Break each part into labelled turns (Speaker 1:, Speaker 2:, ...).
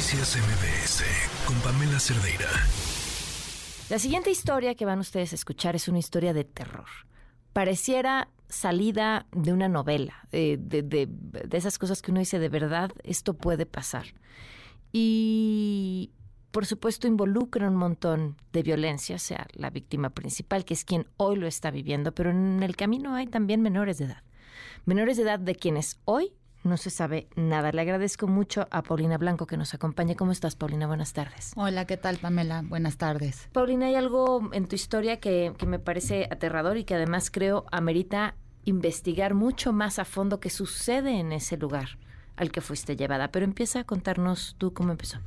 Speaker 1: Noticias MBS con Pamela Cerdeira.
Speaker 2: La siguiente historia que van ustedes a escuchar es una historia de terror. Pareciera salida de una novela, de, de, de esas cosas que uno dice de verdad, esto puede pasar. Y por supuesto involucra un montón de violencia, sea la víctima principal, que es quien hoy lo está viviendo, pero en el camino hay también menores de edad. Menores de edad de quienes hoy no se sabe nada. Le agradezco mucho a Paulina Blanco que nos acompañe. ¿Cómo estás, Paulina? Buenas tardes.
Speaker 3: Hola, ¿qué tal, Pamela? Buenas tardes.
Speaker 2: Paulina, hay algo en tu historia que, que me parece aterrador y que además creo amerita investigar mucho más a fondo qué sucede en ese lugar al que fuiste llevada. Pero empieza a contarnos tú cómo empezó.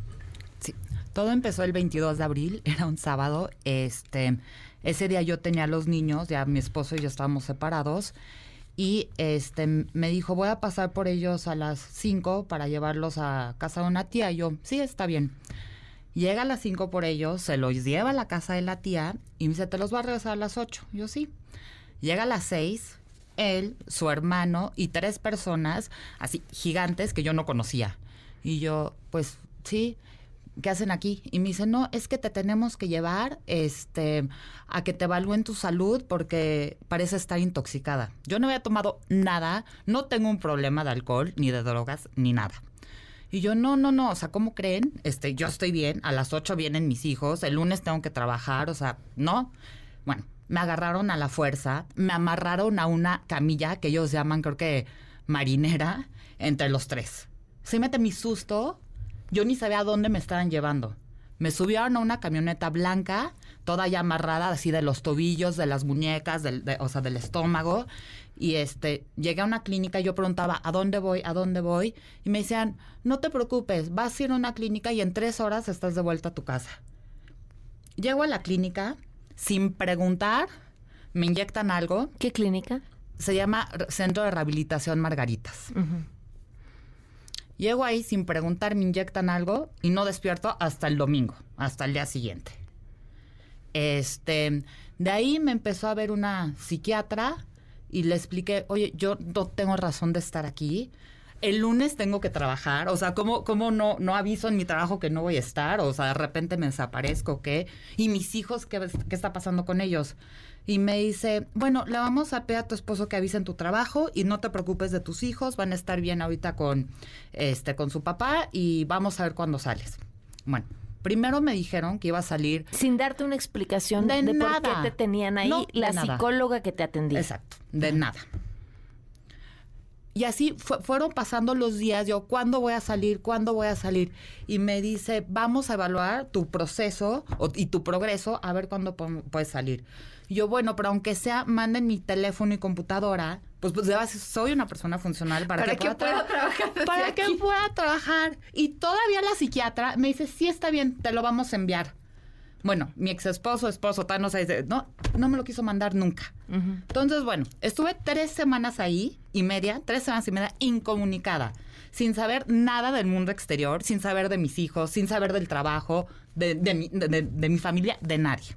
Speaker 3: Sí, todo empezó el 22 de abril, era un sábado. Este, ese día yo tenía a los niños, ya mi esposo y yo estábamos separados y este me dijo, voy a pasar por ellos a las 5 para llevarlos a casa de una tía. Y yo, sí, está bien. Llega a las 5 por ellos, se los lleva a la casa de la tía y me dice, te los va a regresar a las 8. Yo, sí. Llega a las 6, él, su hermano y tres personas así gigantes que yo no conocía. Y yo, pues sí. ¿Qué hacen aquí? Y me dice, no, es que te tenemos que llevar este, a que te evalúen tu salud porque parece estar intoxicada. Yo no había tomado nada, no tengo un problema de alcohol, ni de drogas, ni nada. Y yo, no, no, no, o sea, ¿cómo creen? Este, yo estoy bien, a las 8 vienen mis hijos, el lunes tengo que trabajar, o sea, no. Bueno, me agarraron a la fuerza, me amarraron a una camilla que ellos llaman, creo que marinera, entre los tres. Sí mete mi susto, yo ni sabía a dónde me estaban llevando. Me subieron a una camioneta blanca, toda ya amarrada así de los tobillos, de las muñecas, del, o sea, del estómago. Y este, llegué a una clínica y yo preguntaba, ¿a dónde voy? ¿A dónde voy? Y me decían, no te preocupes, vas a ir a una clínica y en tres horas estás de vuelta a tu casa. Llego a la clínica sin preguntar, me inyectan algo.
Speaker 2: ¿Qué clínica?
Speaker 3: Se llama Centro de Rehabilitación Margaritas. Llego ahí sin preguntar, me inyectan algo y no despierto hasta el domingo, hasta el día siguiente. Este, de ahí me empezó a ver una psiquiatra y le expliqué, oye, yo no tengo razón de estar aquí. El lunes tengo que trabajar, o sea, ¿cómo, cómo no, no aviso en mi trabajo que no voy a estar? O sea, de repente me desaparezco, ¿qué? ¿Y mis hijos, qué, qué está pasando con ellos? y me dice, bueno, le vamos a pedir a tu esposo que avise en tu trabajo y no te preocupes de tus hijos, van a estar bien ahorita con, este, con su papá y vamos a ver cuándo sales. Bueno, primero me dijeron que iba a salir...
Speaker 2: Sin darte una explicación de, por qué te tenían ahí la psicóloga que te atendía.
Speaker 3: Exacto, de nada. Y así fueron pasando los días, yo, ¿cuándo voy a salir? ¿Cuándo voy a salir? Y me dice, vamos a evaluar tu proceso y tu progreso, a ver cuándo puedes salir. Y yo, bueno, pero aunque sea, manden mi teléfono y computadora, pues, pues soy una persona funcional para,
Speaker 2: que, pueda, trabajar.
Speaker 3: Para que pueda trabajar. Y todavía la psiquiatra me dice, sí está bien, te lo vamos a enviar. Bueno, mi ex esposo, esposo, tal, no sé, no, no me lo quiso mandar nunca. Entonces, bueno, estuve tres semanas ahí y media, tres semanas y media incomunicada, sin saber nada del mundo exterior, sin saber de mis hijos, sin saber del trabajo, de, mi, de, mi, familia, de nadie.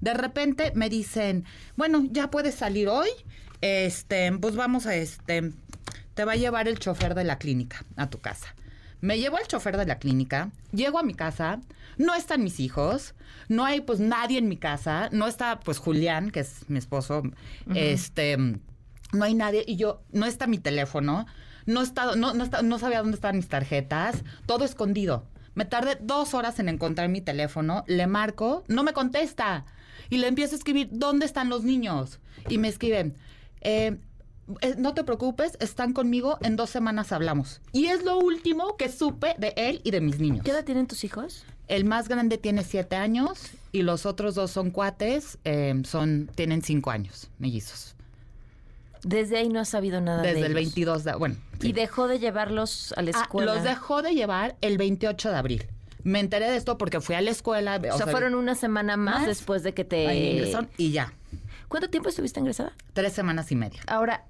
Speaker 3: De repente me dicen, bueno, ya puedes salir hoy, este, pues vamos a este, te va a llevar el chofer de la clínica a tu casa. Me llevo al chofer de la clínica, llego a mi casa, no están mis hijos, no hay pues nadie en mi casa, no está pues Julián, que es mi esposo, este, no hay nadie y yo, no está mi teléfono, no, está, no, no, no sabía dónde estaban mis tarjetas, todo escondido. Me tardé dos horas en encontrar mi teléfono, le marco, no me contesta. Y le empiezo a escribir, ¿dónde están los niños? Y me escriben, eh, no te preocupes, están conmigo, en dos semanas hablamos. Y es lo último que supe de él y de mis niños.
Speaker 2: ¿Qué edad tienen tus hijos?
Speaker 3: El más grande tiene siete años y los otros dos son cuates, eh, son, tienen cinco años, mellizos.
Speaker 2: Desde ahí no has sabido nada
Speaker 3: Desde
Speaker 2: de
Speaker 3: Desde el 22 de, bueno.
Speaker 2: ¿Y dejó de llevarlos a la ah, escuela?
Speaker 3: los dejó de llevar el 28 de abril. Me enteré de esto porque fui a la escuela.
Speaker 2: O, sea, fueron una semana más, después de que te...
Speaker 3: y ya.
Speaker 2: ¿Cuánto tiempo estuviste ingresada?
Speaker 3: Tres semanas y media.
Speaker 2: Ahora,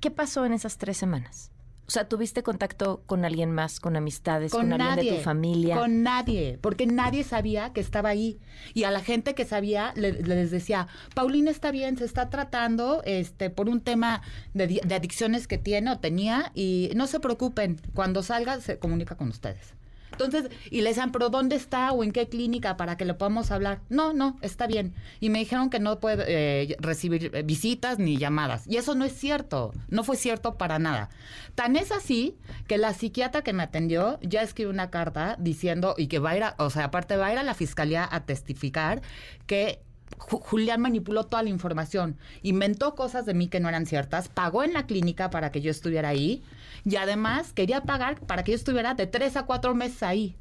Speaker 2: ¿Qué pasó en esas tres semanas? O sea, ¿tuviste contacto con alguien más, con amistades, con, alguien de tu familia?
Speaker 3: Con nadie, porque nadie sabía que estaba ahí. Y a la gente que sabía les decía, Paulina está bien, se está tratando este, por un tema de, adicciones que tiene o tenía y no se preocupen, cuando salga se comunica con ustedes. Entonces, y le decían, pero ¿dónde está o en qué clínica para que le podamos hablar? No, no, está bien. Y me dijeron que no puede eh, recibir eh, visitas ni llamadas. Y eso no es cierto, no fue cierto para nada. Tan es así que la psiquiatra que me atendió ya escribió una carta diciendo, y que va a ir, a, o sea, aparte va a ir a la fiscalía a testificar que Julián manipuló toda la información, inventó cosas de mí que no eran ciertas, pagó en la clínica para que yo estuviera ahí y además quería pagar para que yo estuviera de tres a cuatro meses ahí.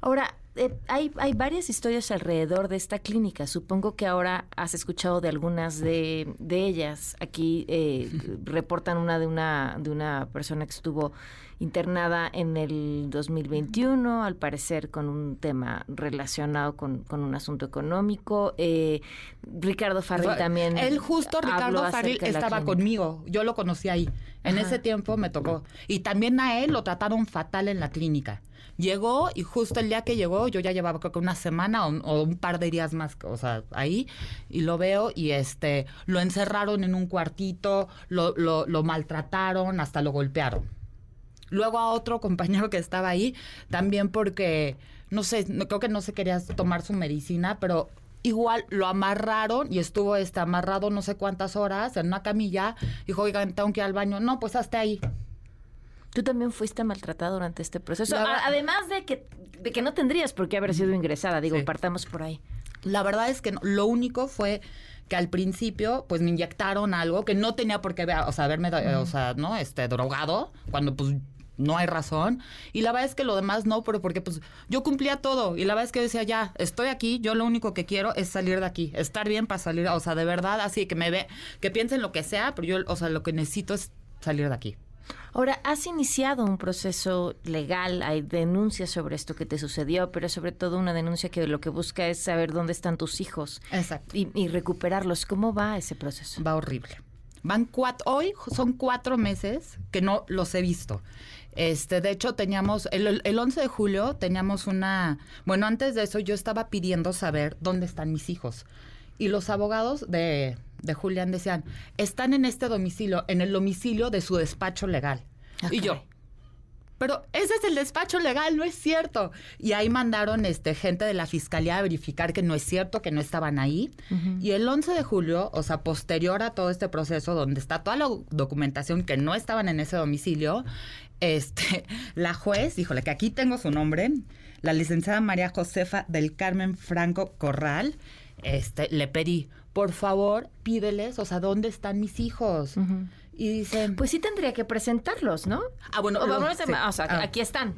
Speaker 2: Ahora, eh, hay, hay varias historias alrededor de esta clínica. Supongo que ahora has escuchado de algunas de, de ellas. Aquí eh, reportan una de una de una persona que estuvo internada en el 2021, al parecer con un tema relacionado con, con un asunto económico. Eh, Ricardo Farril también.
Speaker 3: Él justo, Ricardo Farril, estaba conmigo. Yo lo conocí ahí. En ese tiempo me tocó. Y también a él lo trataron fatal en la clínica. Llegó y justo el día que llegó, yo ya llevaba creo que una semana o, un par de días más, o sea, ahí, y lo veo y este, lo encerraron en un cuartito, lo, lo, lo maltrataron, hasta lo golpearon. Luego a otro compañero que estaba ahí, también porque, no sé, creo que no se quería tomar su medicina, pero igual lo amarraron y estuvo este amarrado no sé cuántas horas en una camilla. Dijo, oigan, tengo que ir al baño. No, pues hasta ahí.
Speaker 2: Tú también fuiste maltratada durante este proceso. además de que, de que no tendrías por qué haber sido ingresada. Digo, partamos por ahí.
Speaker 3: La verdad es que lo único fue que al principio pues me inyectaron algo que no tenía por qué o sea, haberme o sea, ¿no? este drogado cuando pues no hay razón. Y la verdad es que lo demás no, pero porque pues yo cumplía todo. Y la verdad es que decía, ya, estoy aquí, yo lo único que quiero es salir de aquí, estar bien para salir, o sea, de verdad, así que me ve, que piensen lo que sea, pero yo, o sea, lo que necesito es salir de aquí.
Speaker 2: Ahora, has iniciado un proceso legal, hay denuncias sobre esto que te sucedió, pero sobre todo una denuncia que lo que busca es saber dónde están tus hijos.
Speaker 3: Exacto.
Speaker 2: Y, y recuperarlos. ¿Cómo va ese proceso?
Speaker 3: Va horrible. Van cuatro, hoy son cuatro meses que no los he visto. Este, de hecho, teníamos, el, el 11 de julio teníamos una, bueno, antes de eso yo estaba pidiendo saber dónde están mis hijos. Y los abogados de, de Julián decían, están en este domicilio, en el domicilio de su despacho legal. Y yo, pero ese es el despacho legal, no es cierto. Y ahí mandaron este, gente de la fiscalía a verificar que no es cierto, que no estaban ahí. Y el 11 de julio, o sea, posterior a todo este proceso, donde está toda la documentación que no estaban en ese domicilio, este, la juez, híjole, que aquí tengo su nombre, la licenciada María Josefa del Carmen Franco Corral, este, le pedí, por favor, pídeles, o sea, ¿dónde están mis hijos? Y dicen...
Speaker 2: Pues sí tendría que presentarlos, ¿no?
Speaker 3: Ah, bueno,
Speaker 2: o sea, ah. aquí están.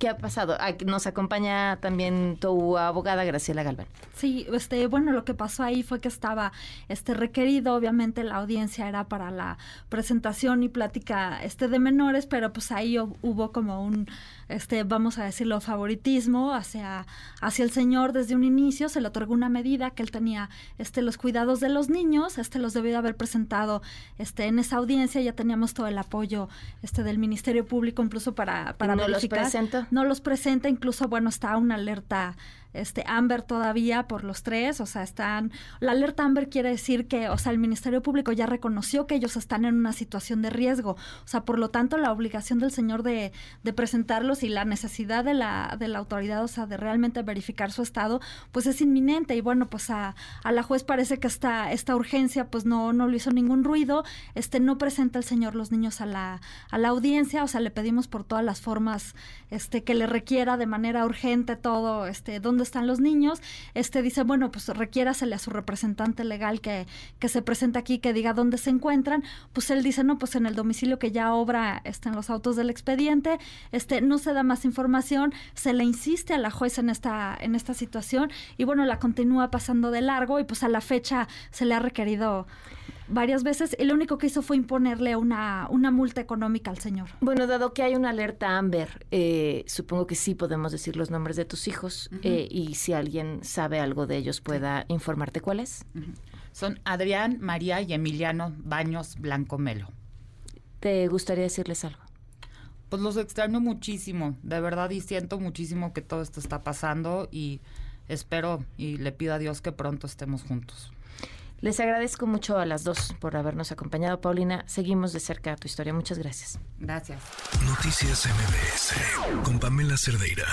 Speaker 2: ¿Qué ha pasado? Nos acompaña también tu abogada Graciela Galván.
Speaker 4: Sí, este, bueno, lo que pasó ahí fue que estaba este requerido, obviamente la audiencia era para la presentación y plática este de menores, pero pues ahí hubo como un este, vamos a decirlo, favoritismo hacia, hacia el señor desde un inicio, se le otorgó una medida que él tenía este, los cuidados de los niños, este los debió haber presentado este, en esa audiencia, ya teníamos todo el apoyo este, del Ministerio Público incluso para, para
Speaker 2: no los presenta?
Speaker 4: No los presenta, incluso, bueno, está una alerta este Amber todavía por los tres, o sea, están la alerta Amber quiere decir que, o sea, el Ministerio Público ya reconoció que ellos están en una situación de riesgo, o sea, por lo tanto la obligación del señor de, de presentarlos y la necesidad de la de la autoridad, o sea, de realmente verificar su estado, pues es inminente. Y bueno, pues a, a la juez parece que esta esta urgencia pues no no le hizo ningún ruido, este no presenta el señor los niños a la a la audiencia, o sea, le pedimos por todas las formas este que le requiera de manera urgente todo este donde están los niños, este dice, bueno, pues requiérasele a su representante legal que, que se presente aquí, que diga dónde se encuentran, pues él dice, no, pues en el domicilio que ya obra está en los autos del expediente, este no se da más información, se le insiste a la jueza en esta, en esta situación y bueno, la continúa pasando de largo y pues a la fecha se le ha requerido varias veces y lo único que hizo fue imponerle una, una multa económica al señor.
Speaker 2: Bueno, dado que hay una alerta Amber, eh, supongo que sí podemos decir los nombres de tus hijos eh, y si alguien sabe algo de ellos pueda informarte cuáles.
Speaker 3: Son Adrián, María y Emiliano Baños Blanco Melo.
Speaker 2: ¿Te gustaría decirles algo?
Speaker 3: Pues los extraño muchísimo, de verdad, y siento muchísimo que todo esto está pasando y espero y le pido a Dios que pronto estemos juntos.
Speaker 2: Les agradezco mucho a las dos por habernos acompañado. Paulina, seguimos de cerca tu historia. Muchas gracias.
Speaker 3: Gracias.
Speaker 1: Noticias MBS con Pamela Cerdeira.